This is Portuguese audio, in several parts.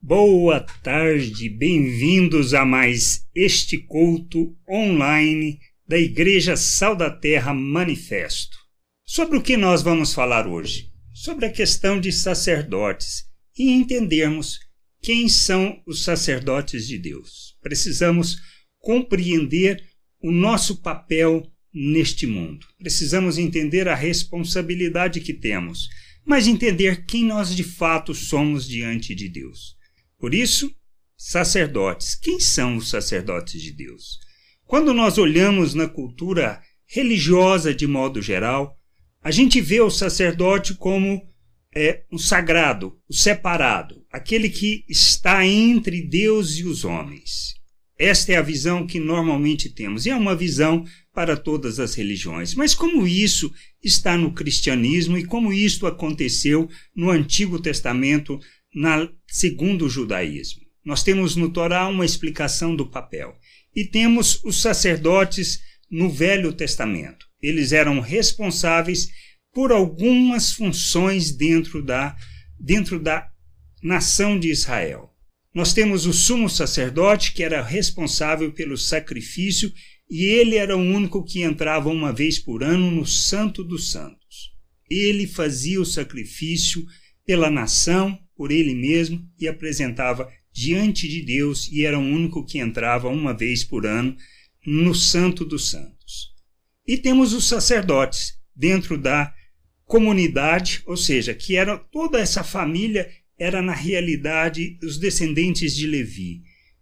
Boa tarde, bem-vindos a mais este culto online da Igreja Sal da Terra Manifesto. Sobre o que nós vamos falar hoje? Sobre a questão de sacerdotes e entendermos quem são os sacerdotes de Deus. Precisamos compreender o nosso papel neste mundo. Precisamos entender a responsabilidade que temos, mas entender quem nós de fato somos diante de Deus. Por isso, sacerdotes. Quem são os sacerdotes de Deus? Quando nós olhamos na cultura religiosa de modo geral, a gente vê o sacerdote como é, um sagrado, o separado, aquele que está entre Deus e os homens. Esta é a visão que normalmente temos, e é uma visão para todas as religiões. Mas como isso está no cristianismo e como isto aconteceu no Antigo Testamento na, segundo o judaísmo. Nós temos no Torá uma explicação do papel. E temos os sacerdotes no Velho Testamento. Eles eram responsáveis por algumas funções dentro da, dentro da nação de Israel. Nós temos o sumo sacerdote, que era responsável pelo sacrifício, e ele era o único que entrava uma vez por ano no Santo dos Santos. Ele fazia o sacrifício pela nação, por ele mesmo e apresentava diante de Deus e era o único que entrava uma vez por ano no Santo dos Santos. E temos os sacerdotes dentro da comunidade, ou seja, que era toda essa família era na realidade os descendentes de Levi.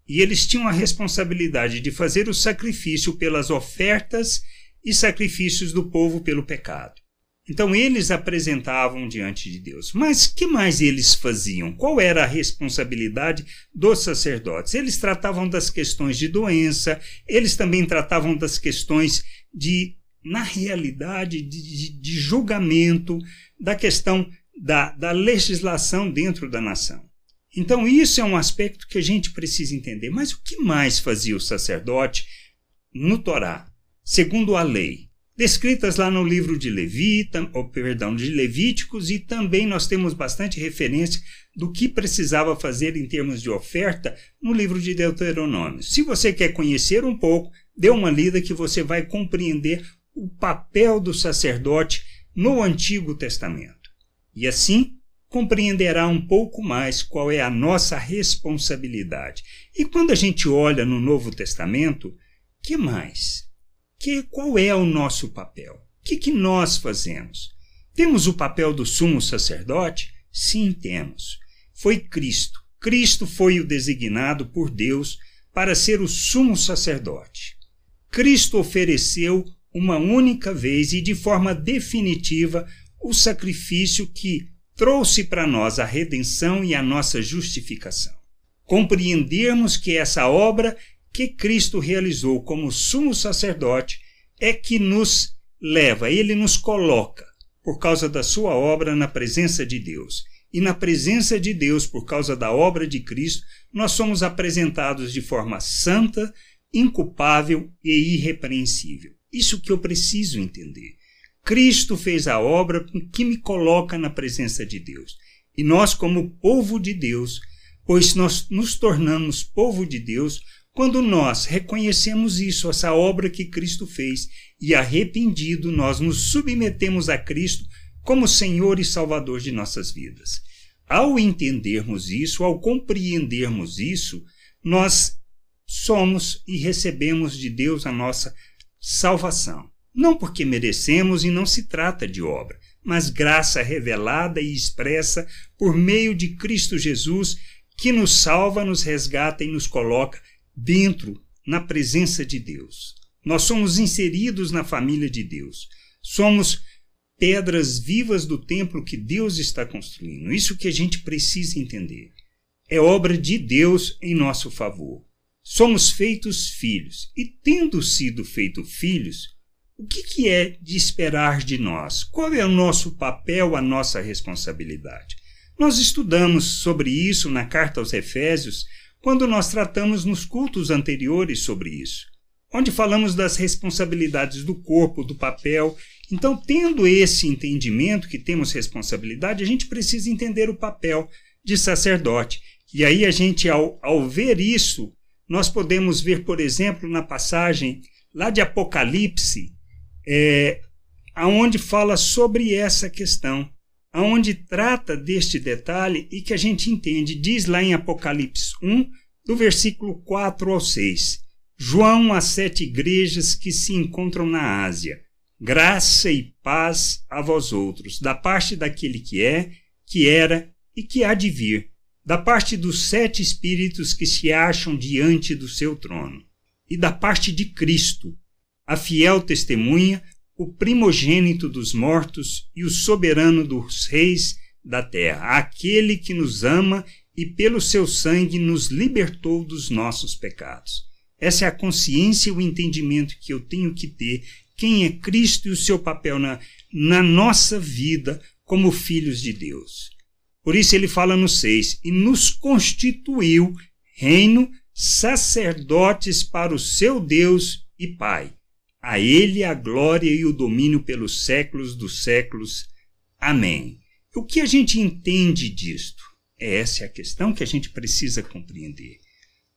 E eles tinham a responsabilidade de fazer o sacrifício pelas ofertas e sacrifícios do povo pelo pecado. Então eles apresentavam diante de Deus. Mas que mais eles faziam? Qual era a responsabilidade dos sacerdotes? Eles tratavam das questões de doença, eles também tratavam das questões de, na realidade, de, de julgamento, da questão da, da legislação dentro da nação. Então, isso é um aspecto que a gente precisa entender. Mas o que mais fazia o sacerdote no Torá, segundo a lei? Descritas lá no livro de Levi, ou, perdão, de Levíticos, e também nós temos bastante referência do que precisava fazer em termos de oferta no livro de Deuteronômio. Se você quer conhecer um pouco, dê uma lida que você vai compreender o papel do sacerdote no Antigo Testamento. E assim compreenderá um pouco mais qual é a nossa responsabilidade. E quando a gente olha no Novo Testamento, que mais? Que qual é o nosso papel? O que, que nós fazemos? Temos o papel do sumo sacerdote? Sim, temos. Foi Cristo. Cristo foi o designado por Deus para ser o sumo sacerdote. Cristo ofereceu uma única vez e de forma definitiva o sacrifício que trouxe para nós a redenção e a nossa justificação. Compreendermos que essa obra que Cristo realizou como sumo sacerdote é que nos leva, ele nos coloca, por causa da sua obra, na presença de Deus. E na presença de Deus, por causa da obra de Cristo, nós somos apresentados de forma santa, inculpável e irrepreensível. Isso que eu preciso entender. Cristo fez a obra que me coloca na presença de Deus. E nós, como povo de Deus, pois nós nos tornamos povo de Deus, quando nós reconhecemos isso, essa obra que Cristo fez, e arrependido, nós nos submetemos a Cristo como Senhor e Salvador de nossas vidas. Ao entendermos isso, ao compreendermos isso, nós somos e recebemos de Deus a nossa salvação. Não porque merecemos e não se trata de obra, mas graça revelada e expressa por meio de Cristo Jesus, que nos salva, nos resgata e nos coloca dentro, na presença de Deus. Nós somos inseridos na família de Deus. Somos pedras vivas do templo que Deus está construindo. Isso que a gente precisa entender. É obra de Deus em nosso favor. Somos feitos filhos. E tendo sido feitos filhos, o que, que é de esperar de nós? Qual é o nosso papel, a nossa responsabilidade? Nós estudamos sobre isso na carta aos Efésios, quando nós tratamos nos cultos anteriores sobre isso, onde falamos das responsabilidades do corpo, do papel. Então, tendo esse entendimento que temos responsabilidade, a gente precisa entender o papel de sacerdote, E aí a gente, ao, ao ver isso, nós podemos ver, por exemplo, na passagem lá de Apocalipse, é, aonde fala sobre essa questão, aonde trata deste detalhe e que a gente entende. Diz lá em Apocalipse 1, do versículo 4 ao 6. João às sete igrejas que se encontram na Ásia. Graça e paz a vós outros, da parte daquele que é, que era e que há de vir, da parte dos sete espíritos que se acham diante do seu trono, e da parte de Cristo, a fiel testemunha, o primogênito dos mortos e o soberano dos reis da terra, aquele que nos ama e pelo seu sangue nos libertou dos nossos pecados. Essa é a consciência e o entendimento que eu tenho que ter quem é Cristo e o seu papel na, na nossa vida como filhos de Deus. Por isso ele fala no 6: e nos constituiu reino, sacerdotes para o seu Deus e Pai. A ele a glória e o domínio pelos séculos dos séculos. Amém. O que a gente entende disto? Essa é a questão que a gente precisa compreender.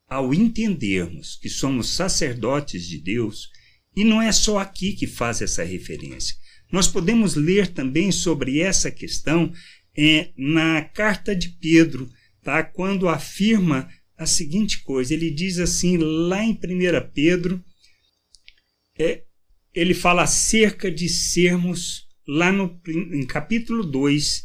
Ao entendermos que somos sacerdotes de Deus, e não é só aqui que faz essa referência, nós podemos ler também sobre essa questão é, na carta de Pedro, tá? quando afirma a seguinte coisa: ele diz assim, lá em 1 Pedro, é, ele fala acerca de sermos, lá no em capítulo 2,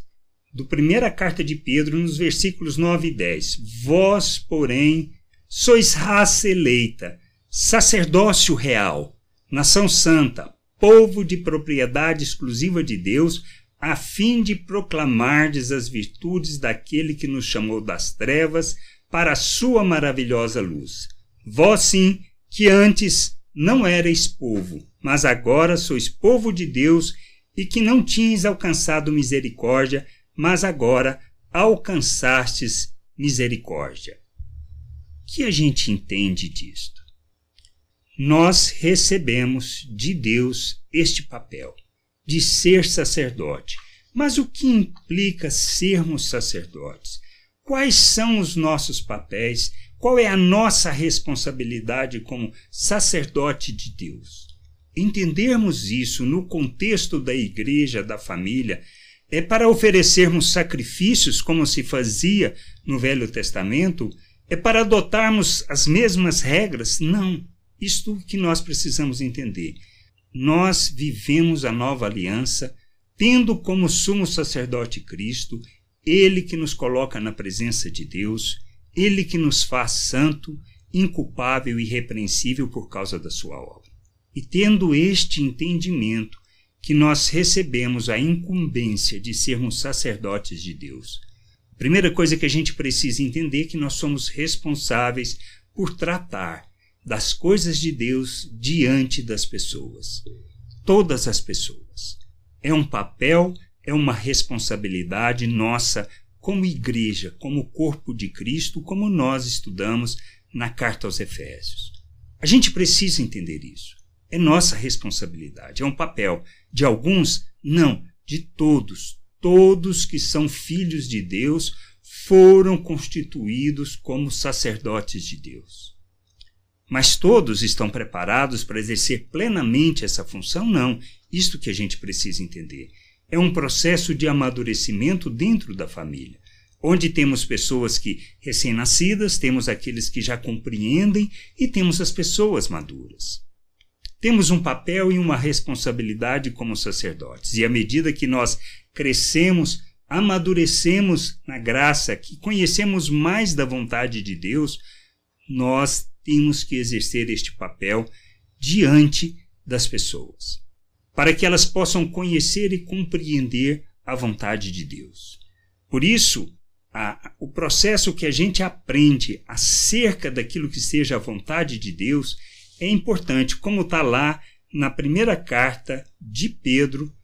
do primeira carta de Pedro, nos versículos 9 e 10. Vós, porém, sois raça eleita, sacerdócio real, nação santa, povo de propriedade exclusiva de Deus, a fim de proclamardes as virtudes daquele que nos chamou das trevas para a sua maravilhosa luz. Vós sim, que antes não erais povo, mas agora sois povo de Deus e que não tinhas alcançado misericórdia, mas agora alcançastes misericórdia. O que a gente entende disto? Nós recebemos de Deus este papel de ser sacerdote. Mas o que implica sermos sacerdotes? Quais são os nossos papéis? Qual é a nossa responsabilidade como sacerdote de Deus? Entendermos isso no contexto da igreja, da família, é para oferecermos sacrifícios como se fazia no Velho Testamento? É para adotarmos as mesmas regras? Não. Isto que nós precisamos entender nós vivemos a nova aliança, tendo como sumo sacerdote Cristo, ele que nos coloca na presença de Deus, ele que nos faz santo, inculpável e irrepreensível por causa da sua obra. E tendo este entendimento, que nós recebemos a incumbência de sermos sacerdotes de Deus. A primeira coisa que a gente precisa entender é que nós somos responsáveis por tratar das coisas de Deus diante das pessoas. Todas as pessoas. É um papel, é uma responsabilidade nossa como igreja, como corpo de Cristo, como nós estudamos na carta aos Efésios. A gente precisa entender isso. É nossa responsabilidade, é um papel de alguns, não, de todos. Todos que são filhos de Deus foram constituídos como sacerdotes de Deus. Mas todos estão preparados para exercer plenamente essa função? Não. Isto que a gente precisa entender. É um processo de amadurecimento dentro da família, onde temos pessoas que recém-nascidas, temos aqueles que já compreendem e temos as pessoas maduras. Temos um papel e uma responsabilidade como sacerdotes, e à medida que nós crescemos, amadurecemos na graça, que conhecemos mais da vontade de Deus, nós temos que exercer este papel diante das pessoas, para que elas possam conhecer e compreender a vontade de Deus. Por isso, a, o processo que a gente aprende acerca daquilo que seja a vontade de Deus é importante, como está lá na primeira carta de Pedro,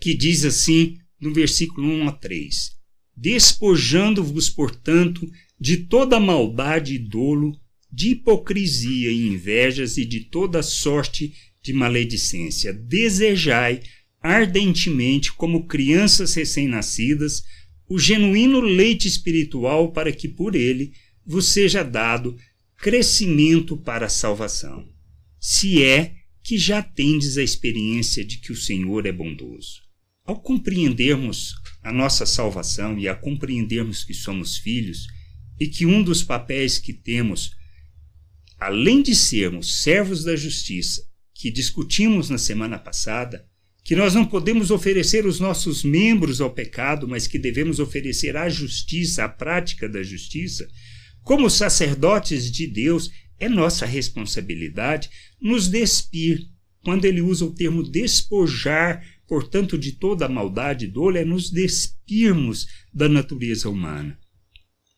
que diz assim, no versículo 1 a 3: Despojando-vos, portanto, de toda maldade e dolo, de hipocrisia e invejas e de toda sorte de maledicência. Desejai ardentemente, como crianças recém-nascidas, o genuíno leite espiritual para que por ele vos seja dado crescimento para a salvação, se é que já tendes a experiência de que o Senhor é bondoso. Ao compreendermos a nossa salvação e a compreendermos que somos filhos e que um dos papéis que temos, além de sermos servos da justiça, que discutimos na semana passada, que nós não podemos oferecer os nossos membros ao pecado, mas que devemos oferecer a justiça, a prática da justiça, como sacerdotes de Deus, é nossa responsabilidade nos despir. Quando ele usa o termo despojar, portanto, de toda a maldade e dolo, é nos despirmos da natureza humana.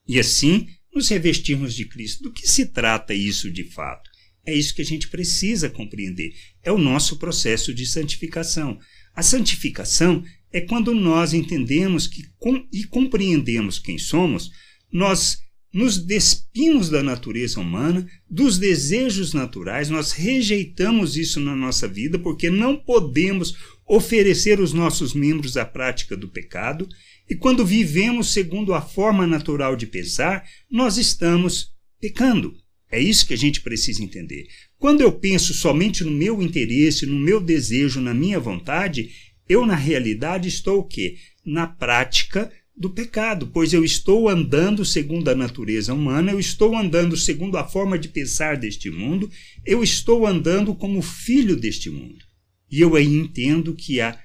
E assim nos revestirmos de Cristo. Do que se trata isso de fato? É isso que a gente precisa compreender. É o nosso processo de santificação. A santificação é quando nós entendemos que, com, e compreendemos quem somos, nós nos despimos da natureza humana, dos desejos naturais, nós rejeitamos isso na nossa vida porque não podemos oferecer os nossos membros à prática do pecado, e quando vivemos segundo a forma natural de pensar, nós estamos pecando. É isso que a gente precisa entender. Quando eu penso somente no meu interesse, no meu desejo, na minha vontade, eu na realidade estou o quê? Na prática do pecado, pois eu estou andando segundo a natureza humana, eu estou andando segundo a forma de pensar deste mundo, eu estou andando como filho deste mundo. E eu aí entendo que a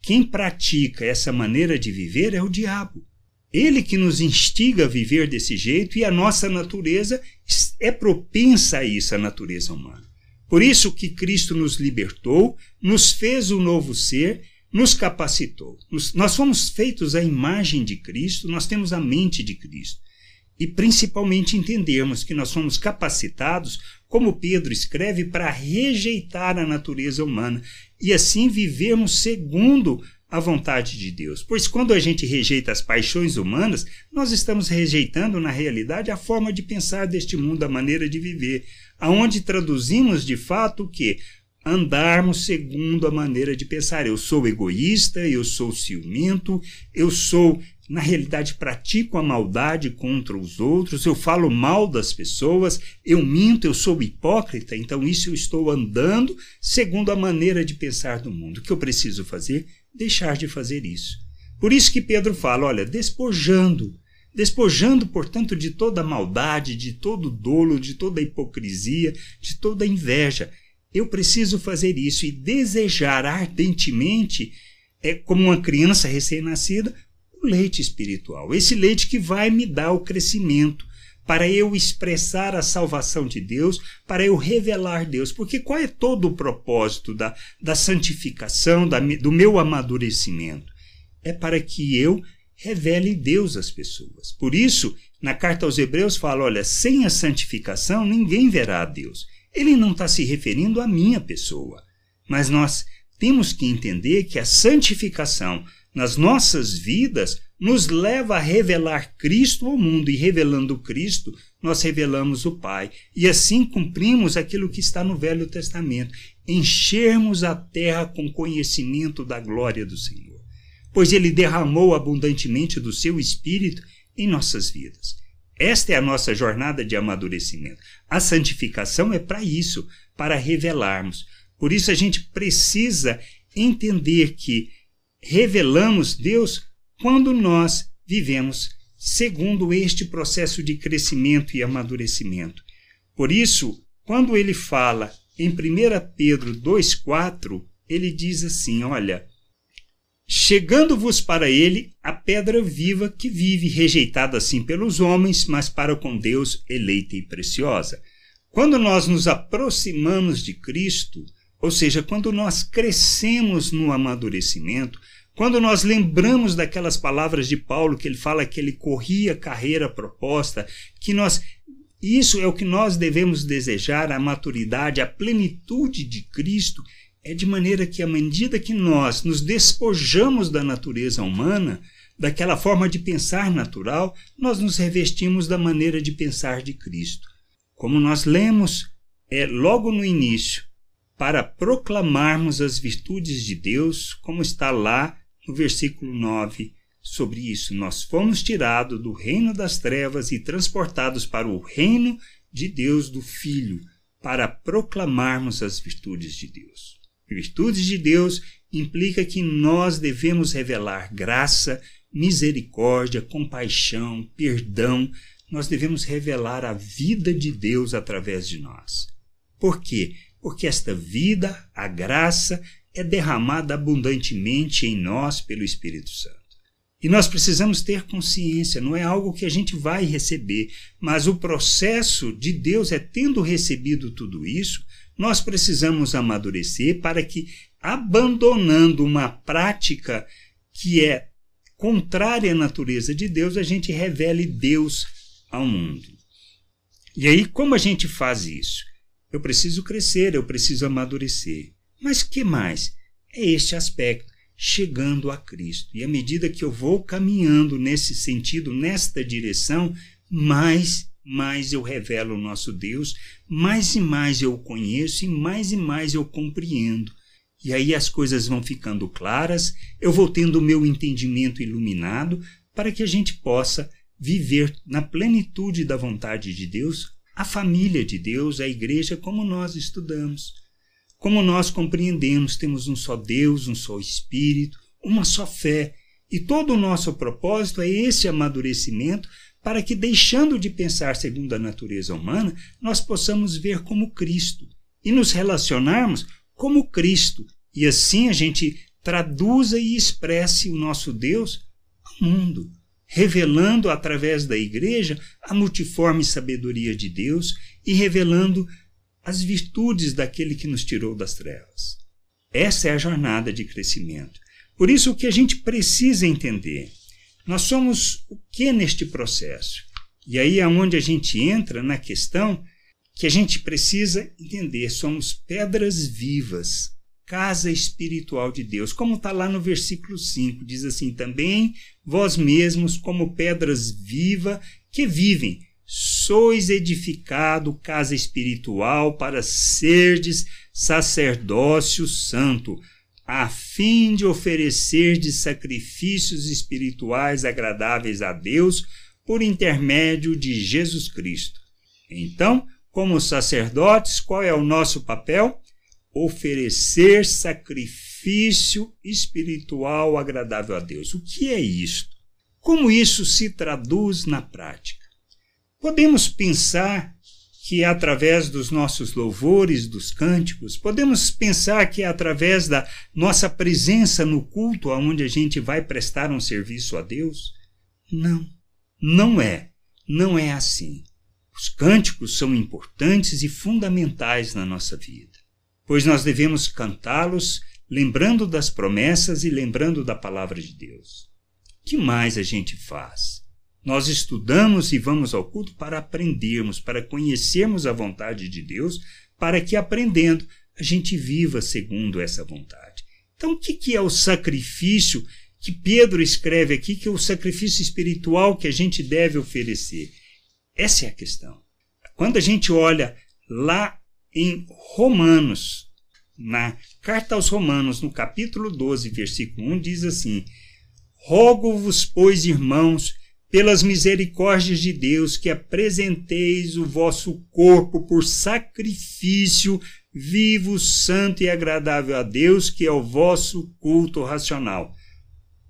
quem pratica essa maneira de viver é o diabo. Ele que nos instiga a viver desse jeito e a nossa natureza é propensa a isso, a natureza humana. Por isso que Cristo nos libertou, nos fez um novo ser, nos capacitou. nós fomos feitos à imagem de Cristo, nós temos a mente de Cristo. E principalmente entendermos que nós somos capacitados, como Pedro escreve, para rejeitar a natureza humana e assim vivermos segundo a vontade de Deus. Pois quando a gente rejeita as paixões humanas, nós estamos rejeitando, na realidade, a forma de pensar deste mundo, a maneira de viver, aonde traduzimos de fato o que? Andarmos segundo a maneira de pensar. Eu sou egoísta, eu sou ciumento, eu sou, na realidade, pratico a maldade contra os outros, eu falo mal das pessoas, eu minto, eu sou hipócrita, então isso eu estou andando segundo a maneira de pensar do mundo. O que eu preciso fazer? Deixar de fazer isso. Por isso que Pedro fala, olha, despojando, despojando, portanto, de toda maldade, de todo dolo, de toda hipocrisia, de toda inveja. Eu preciso fazer isso e desejar ardentemente, é como uma criança recém-nascida, o leite espiritual. Esse leite que vai me dar o crescimento, para eu expressar a salvação de Deus, para eu revelar Deus. Porque qual é todo o propósito da, da santificação, da, do meu amadurecimento? É para que eu revele Deus às pessoas. Por isso, na carta aos Hebreus fala: olha, sem a santificação ninguém verá a Deus. Ele não está se referindo à minha pessoa, mas nós temos que entender que a santificação nas nossas vidas nos leva a revelar Cristo ao mundo, e revelando Cristo, nós revelamos o Pai. E assim cumprimos aquilo que está no Velho Testamento: enchermos a terra com conhecimento da glória do Senhor. Pois Ele derramou abundantemente do seu Espírito em nossas vidas. Esta é a nossa jornada de amadurecimento. A santificação é para isso, para revelarmos. Por isso a gente precisa entender que revelamos Deus quando nós vivemos segundo este processo de crescimento e amadurecimento. Por isso, quando ele fala em 1 Pedro 2,4, ele diz assim: Olha, chegando-vos para ele a pedra viva que vive, rejeitada assim pelos homens, mas para com Deus eleita e preciosa. Quando nós nos aproximamos de Cristo, ou seja, quando nós crescemos no amadurecimento, quando nós lembramos daquelas palavras de Paulo que ele fala que ele corria a carreira proposta, que nós isso é o que nós devemos desejar, a maturidade, a plenitude de Cristo, é de maneira que à medida que nós nos despojamos da natureza humana, daquela forma de pensar natural, nós nos revestimos da maneira de pensar de Cristo. Como nós lemos é logo no início, para proclamarmos as virtudes de Deus, como está lá no versículo 9, sobre isso. Nós fomos tirados do reino das trevas e transportados para o reino de Deus do Filho, para proclamarmos as virtudes de Deus. Virtudes de Deus implica que nós devemos revelar graça, misericórdia, compaixão, perdão. Nós devemos revelar a vida de Deus através de nós. Por quê? Porque esta vida, a graça, é derramada abundantemente em nós pelo Espírito Santo. E nós precisamos ter consciência, não é algo que a gente vai receber, mas o processo de Deus é tendo recebido tudo isso, nós precisamos amadurecer para que, abandonando uma prática que é contrária à natureza de Deus, a gente revele Deus ao mundo. E aí, como a gente faz isso? Eu preciso crescer, eu preciso amadurecer. Mas que mais? É este aspecto chegando a Cristo. E à medida que eu vou caminhando nesse sentido, nesta direção, mais mais eu revelo o nosso Deus, mais e mais eu o conheço e mais e mais eu compreendo. E aí as coisas vão ficando claras, eu vou tendo o meu entendimento iluminado para que a gente possa viver na plenitude da vontade de Deus, a família de Deus, a igreja, como nós estudamos. Como nós compreendemos, temos um só Deus, um só Espírito, uma só fé, e todo o nosso propósito é esse amadurecimento para que, deixando de pensar segundo a natureza humana, nós possamos ver como Cristo e nos relacionarmos como Cristo, e assim a gente traduza e expresse o nosso Deus ao mundo, revelando através da igreja a multiforme sabedoria de Deus e revelando as virtudes daquele que nos tirou das trevas. Essa é a jornada de crescimento. Por isso, o que a gente precisa entender, nós somos o que neste processo? E aí é onde a gente entra na questão que a gente precisa entender: somos pedras vivas, casa espiritual de Deus. Como está lá no versículo 5, diz assim: também vós mesmos, como pedras vivas que vivem sois edificado casa espiritual para serdes sacerdócio santo, a fim de oferecerdes sacrifícios espirituais agradáveis a Deus por intermédio de Jesus Cristo. Então, como sacerdotes, qual é o nosso papel? Oferecer sacrifício espiritual agradável a Deus. O que é isto? Como isso se traduz na prática? Podemos pensar que é através dos nossos louvores, dos cânticos, podemos pensar que é através da nossa presença no culto aonde a gente vai prestar um serviço a Deus? Não, não é. Não é assim. Os cânticos são importantes e fundamentais na nossa vida, pois nós devemos cantá-los lembrando das promessas e lembrando da palavra de Deus. Que mais a gente faz? Nós estudamos e vamos ao culto para aprendermos, para conhecermos a vontade de Deus, para que aprendendo a gente viva segundo essa vontade. Então, o que é o sacrifício que Pedro escreve aqui, que é o sacrifício espiritual que a gente deve oferecer? Essa é a questão. Quando a gente olha lá em Romanos, na carta aos Romanos, no capítulo 12, versículo 1, diz assim: Rogo-vos, pois, irmãos, pelas misericórdias de Deus, que apresenteis o vosso corpo por sacrifício vivo, santo e agradável a Deus, que é o vosso culto racional.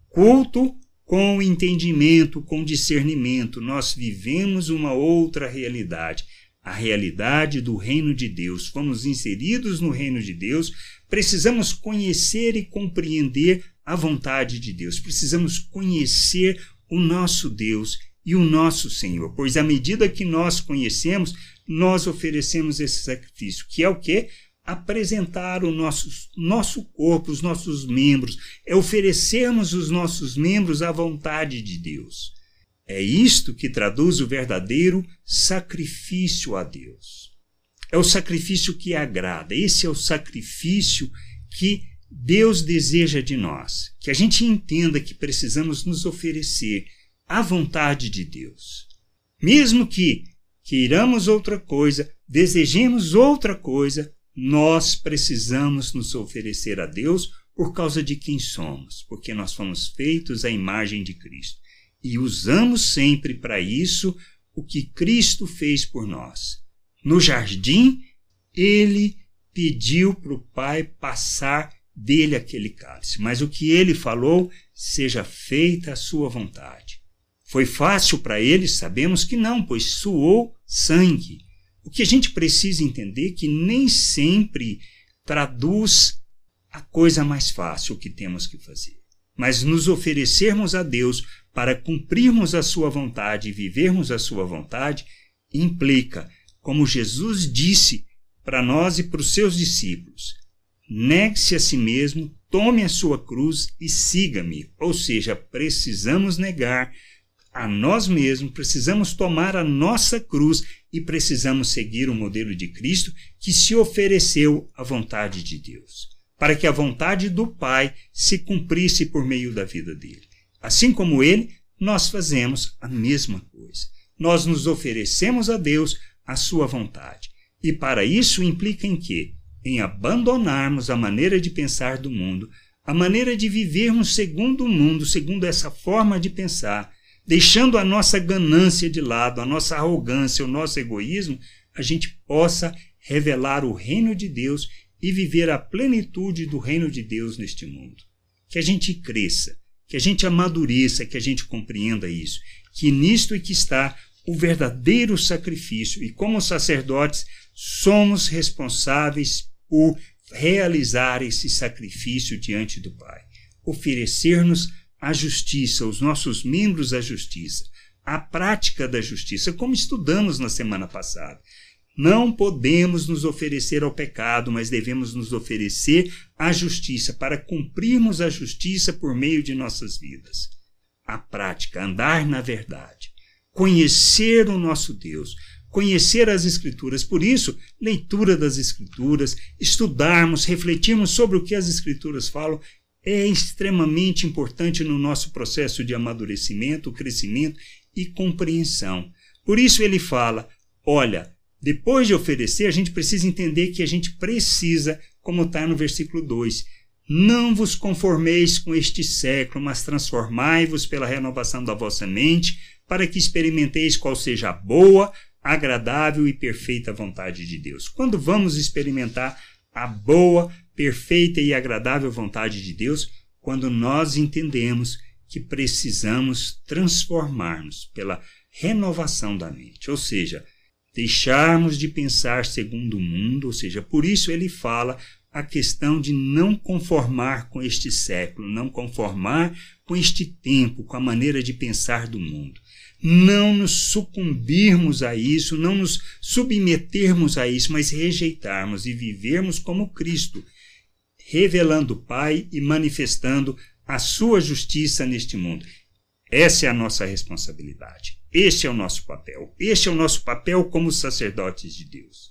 Culto com entendimento, com discernimento. Nós vivemos uma outra realidade, a realidade do reino de Deus. Fomos inseridos no reino de Deus, precisamos conhecer e compreender a vontade de Deus. Precisamos conhecer o nosso Deus e o nosso Senhor, pois à medida que nós conhecemos, nós oferecemos esse sacrifício, que é o que? Apresentar o nosso, nosso corpo, os nossos membros, é oferecermos os nossos membros à vontade de Deus. É isto que traduz o verdadeiro sacrifício a Deus. É o sacrifício que agrada, esse é o sacrifício que Deus deseja de nós que a gente entenda que precisamos nos oferecer à vontade de Deus. Mesmo que queiramos outra coisa, desejemos outra coisa, nós precisamos nos oferecer a Deus por causa de quem somos, porque nós fomos feitos à imagem de Cristo. E usamos sempre para isso o que Cristo fez por nós. No jardim, ele pediu para o Pai passar dele aquele cálice, mas o que ele falou, seja feita a sua vontade. Foi fácil para ele? Sabemos que não, pois suou sangue. O que a gente precisa entender é que nem sempre traduz a coisa mais fácil que temos que fazer. Mas nos oferecermos a Deus para cumprirmos a sua vontade e vivermos a sua vontade implica, como Jesus disse para nós e para os seus discípulos, negue-se a si mesmo, tome a sua cruz e siga-me. Ou seja, precisamos negar a nós mesmos, precisamos tomar a nossa cruz e precisamos seguir o modelo de Cristo que se ofereceu à vontade de Deus para que a vontade do Pai se cumprisse por meio da vida dele. Assim como ele, nós fazemos a mesma coisa. Nós nos oferecemos a Deus a sua vontade. E para isso implica em quê? Em abandonarmos a maneira de pensar do mundo, a maneira de vivermos segundo o mundo, segundo essa forma de pensar, deixando a nossa ganância de lado, a nossa arrogância, o nosso egoísmo, a gente possa revelar o reino de Deus e viver a plenitude do reino de Deus neste mundo. Que a gente cresça, que a gente amadureça, que a gente compreenda isso, que nisto é que está o verdadeiro sacrifício. E como sacerdotes somos responsáveis por realizar esse sacrifício diante do Pai, oferecer-nos a justiça, os nossos membros a justiça, a prática da justiça, como estudamos na semana passada. Não podemos nos oferecer ao pecado, mas devemos nos oferecer à justiça, para cumprirmos a justiça por meio de nossas vidas. A prática, andar na verdade, conhecer o nosso Deus, conhecer as Escrituras. Por isso, leitura das Escrituras, estudarmos, refletirmos sobre o que as Escrituras falam, é extremamente importante no nosso processo de amadurecimento, crescimento e compreensão. Por isso ele fala: olha, depois de oferecer, a gente precisa entender que a gente precisa, como está no versículo 2, não vos conformeis com este século, mas transformai-vos pela renovação da vossa mente, para que experimenteis qual seja a boa, agradável e perfeita vontade de Deus. Quando vamos experimentar a boa, perfeita e agradável vontade de Deus, quando nós entendemos que precisamos transformar-nos pela renovação da mente, ou seja, deixarmos de pensar segundo o mundo, ou seja, por isso ele fala a questão de não conformar com este século, não conformar com este tempo, com a maneira de pensar do mundo. Não nos sucumbirmos a isso, não nos submetermos a isso, mas rejeitarmos e vivermos como Cristo, revelando o Pai e manifestando a sua justiça neste mundo. Essa é a nossa responsabilidade. Este é o nosso papel. Este é o nosso papel como sacerdotes de Deus.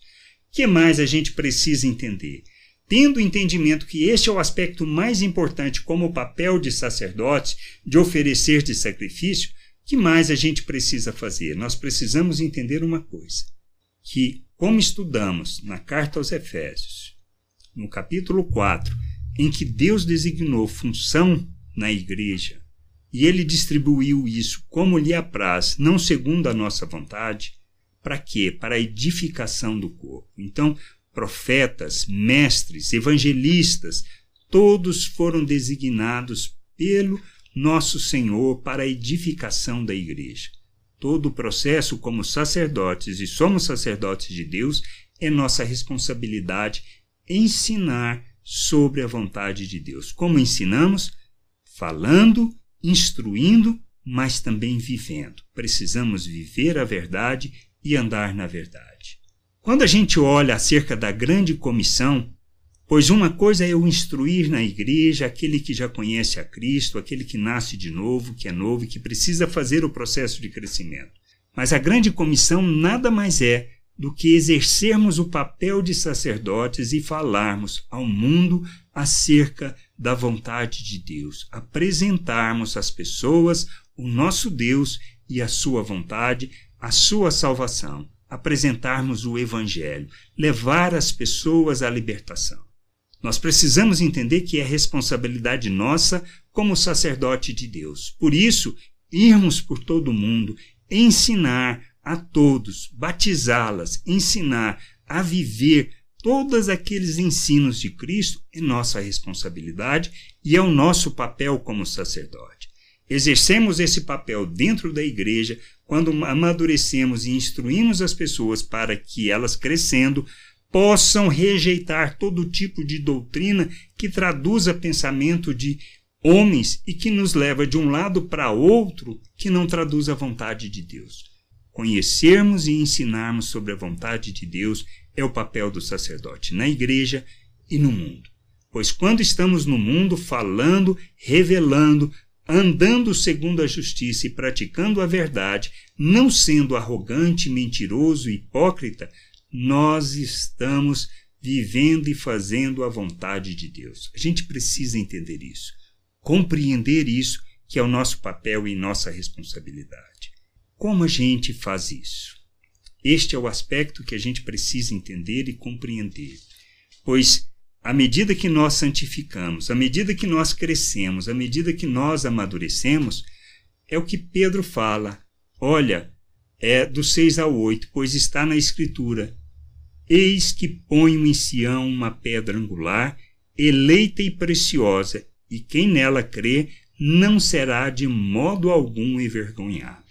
que mais a gente precisa entender? Tendo o entendimento que este é o aspecto mais importante como papel de sacerdote, de oferecer de sacrifício, que mais a gente precisa fazer? Nós precisamos entender uma coisa, que como estudamos na carta aos Efésios, no capítulo 4, em que Deus designou função na igreja, e ele distribuiu isso como lhe apraz, não segundo a nossa vontade. Para quê? Para a edificação do corpo. Então, profetas, mestres, evangelistas, todos foram designados pelo nosso Senhor para a edificação da igreja. Todo o processo, como sacerdotes e somos sacerdotes de Deus, é nossa responsabilidade ensinar sobre a vontade de Deus. Como ensinamos? Falando instruindo, mas também vivendo. Precisamos viver a verdade e andar na verdade. Quando a gente olha acerca da grande comissão, pois uma coisa é eu instruir na igreja aquele que já conhece a Cristo, aquele que nasce de novo, que é novo e que precisa fazer o processo de crescimento. Mas a grande comissão nada mais é do que exercermos o papel de sacerdotes e falarmos ao mundo acerca da vontade de Deus, apresentarmos às pessoas o nosso Deus e a sua vontade, a sua salvação, apresentarmos o Evangelho, levar as pessoas à libertação. Nós precisamos entender que é responsabilidade nossa como sacerdote de Deus. Por isso, irmos por todo o mundo, ensinar a todos, batizá-las, ensinar a viver todos aqueles ensinos de Cristo é nossa responsabilidade e é o nosso papel como sacerdote. Exercemos esse papel dentro da igreja quando amadurecemos e instruímos as pessoas para que elas crescendo possam rejeitar todo tipo de doutrina que traduza pensamento de homens e que nos leva de um lado para outro que não traduz a vontade de Deus. Conhecermos e ensinarmos sobre a vontade de Deus é o papel do sacerdote na igreja e no mundo. Pois quando estamos no mundo falando, revelando, andando segundo a justiça e praticando a verdade, não sendo arrogante, mentiroso hipócrita, nós estamos vivendo e fazendo a vontade de Deus. A gente precisa entender isso, compreender isso, que é o nosso papel e nossa responsabilidade. Como a gente faz isso? Este é o aspecto que a gente precisa entender e compreender, pois à medida que nós santificamos, à medida que nós crescemos, à medida que nós amadurecemos, é o que Pedro fala. Olha, é do 6 ao 8, pois está na Escritura: Eis que ponho em Sião uma pedra angular, eleita e preciosa, e quem nela crê não será de modo algum envergonhado.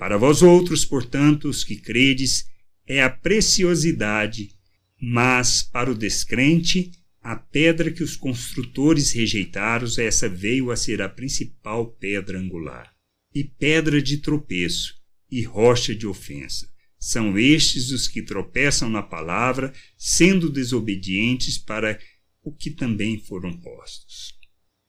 Para vós outros, portanto, os que credes, é a preciosidade, mas para o descrente, a pedra que os construtores rejeitaram, essa veio a ser a principal pedra angular, e pedra de tropeço, e rocha de ofensa. São estes os que tropeçam na palavra, sendo desobedientes para o que também foram postos.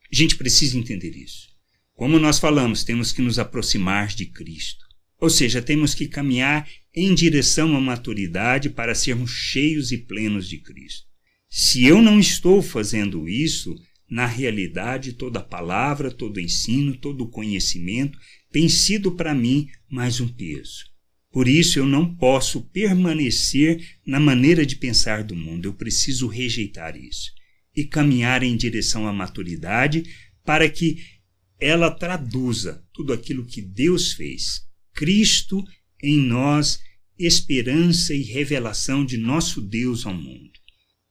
A gente precisa entender isso. Como nós falamos, temos que nos aproximar de Cristo. Ou seja, temos que caminhar em direção à maturidade para sermos cheios e plenos de Cristo. Se eu não estou fazendo isso, na realidade, toda palavra, todo ensino, todo conhecimento tem sido para mim mais um peso. Por isso eu não posso permanecer na maneira de pensar do mundo, eu preciso rejeitar isso e caminhar em direção à maturidade para que ela traduza tudo aquilo que Deus fez. Cristo em nós, esperança e revelação de nosso Deus ao mundo.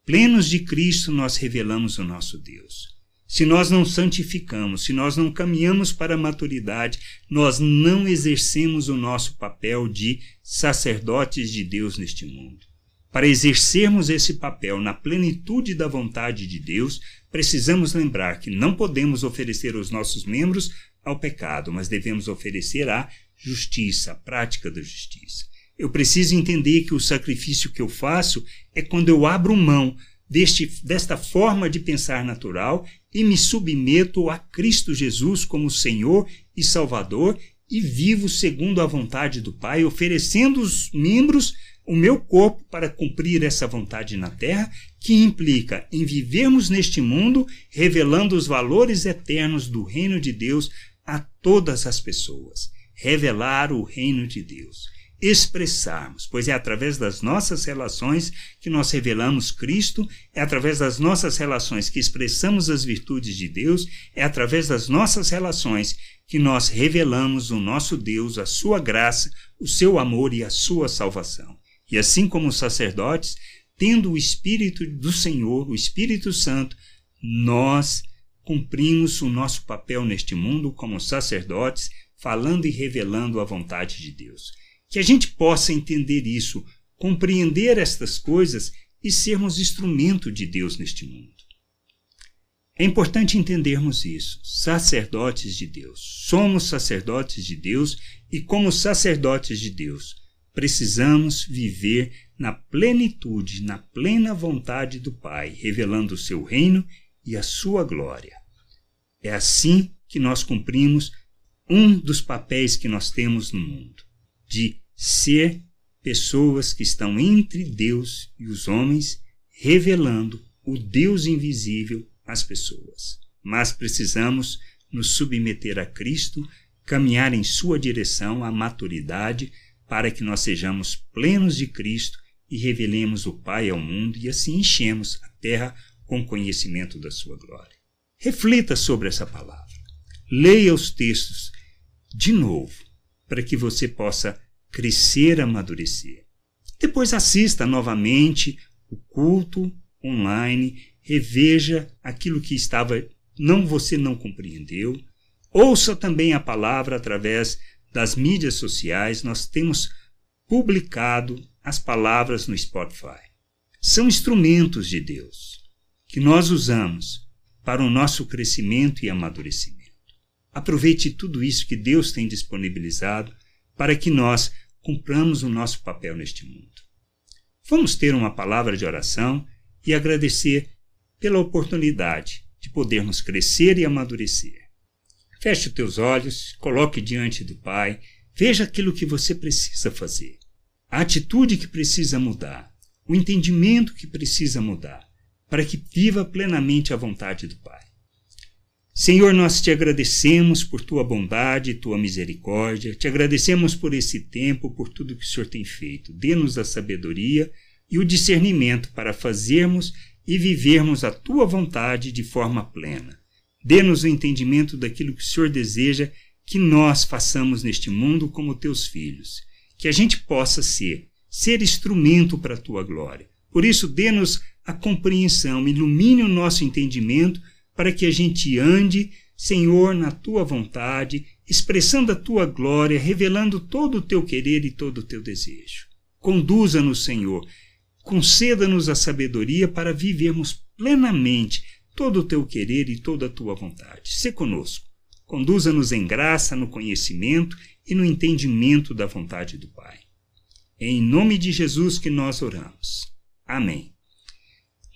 Plenos de Cristo, nós revelamos o nosso Deus. Se nós não santificamos, se nós não caminhamos para a maturidade, nós não exercemos o nosso papel de sacerdotes de Deus neste mundo. Para exercermos esse papel na plenitude da vontade de Deus, precisamos lembrar que não podemos oferecer os nossos membros ao pecado, mas devemos oferecer a justiça, a prática da justiça. Eu preciso entender que o sacrifício que eu faço é quando eu abro mão deste, desta forma de pensar natural e me submeto a Cristo Jesus como Senhor e Salvador e vivo segundo a vontade do Pai, oferecendo os membros o meu corpo para cumprir essa vontade na terra, que implica em vivermos neste mundo revelando os valores eternos do reino de Deus a todas as pessoas. Revelar o reino de Deus expressarmos, pois é através das nossas relações que nós revelamos Cristo, é através das nossas relações que expressamos as virtudes de Deus, é através das nossas relações que nós revelamos o nosso Deus, a sua graça, o seu amor e a sua salvação. E assim como os sacerdotes, tendo o Espírito do Senhor, o Espírito Santo, nós cumprimos o nosso papel neste mundo como sacerdotes, falando e revelando a vontade de Deus que a gente possa entender isso, compreender estas coisas e sermos instrumento de Deus neste mundo. É importante entendermos isso. Sacerdotes de Deus. Somos sacerdotes de Deus e, como sacerdotes de Deus, precisamos viver na plenitude, na plena vontade do Pai, revelando o seu reino e a sua glória. É assim que nós cumprimos um dos papéis que nós temos no mundo de ser pessoas que estão entre Deus e os homens, revelando o Deus invisível às pessoas. Mas precisamos nos submeter a Cristo, caminhar em sua direção à maturidade, para que nós sejamos plenos de Cristo e revelemos o Pai ao mundo e assim enchemos a terra com conhecimento da sua glória. Reflita sobre essa palavra. Leia os textos de novo, para que você possa crescer, amadurecer. Depois assista novamente o culto online, reveja aquilo que estava não você não compreendeu. Ouça também a palavra através das mídias sociais. Nós temos publicado as palavras no Spotify. São instrumentos de Deus que nós usamos para o nosso crescimento e amadurecimento. Aproveite tudo isso que Deus tem disponibilizado para que nós cumpramos o nosso papel neste mundo. Vamos ter uma palavra de oração e agradecer pela oportunidade de podermos crescer e amadurecer. Feche os teus olhos, coloque diante do Pai, veja aquilo que você precisa fazer, a atitude que precisa mudar, o entendimento que precisa mudar, para que viva plenamente a vontade do Pai. Senhor, nós te agradecemos por tua bondade tua misericórdia, te agradecemos por esse tempo, por tudo que o Senhor tem feito. Dê-nos a sabedoria e o discernimento para fazermos e vivermos a tua vontade de forma plena. Dê-nos o entendimento daquilo que o Senhor deseja que nós façamos neste mundo como teus filhos, que a gente possa ser, ser instrumento para a tua glória. Por isso, dê-nos a compreensão, ilumine o nosso entendimento para que a gente ande, Senhor, na tua vontade, expressando a tua glória, revelando todo o teu querer e todo o teu desejo. Conduza-nos, Senhor, conceda-nos a sabedoria para vivermos plenamente todo o teu querer e toda a tua vontade. Se conosco. Conduza-nos em graça, no conhecimento e no entendimento da vontade do Pai. Em nome de Jesus que nós oramos. Amém.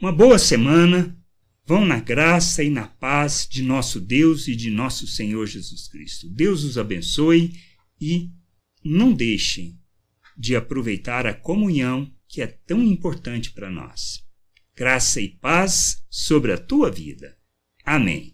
Uma boa semana Vão na graça e na paz de nosso Deus e de nosso Senhor Jesus Cristo. Deus os abençoe e não deixem de aproveitar a comunhão que é tão importante para nós. Graça e paz sobre a tua vida. Amém.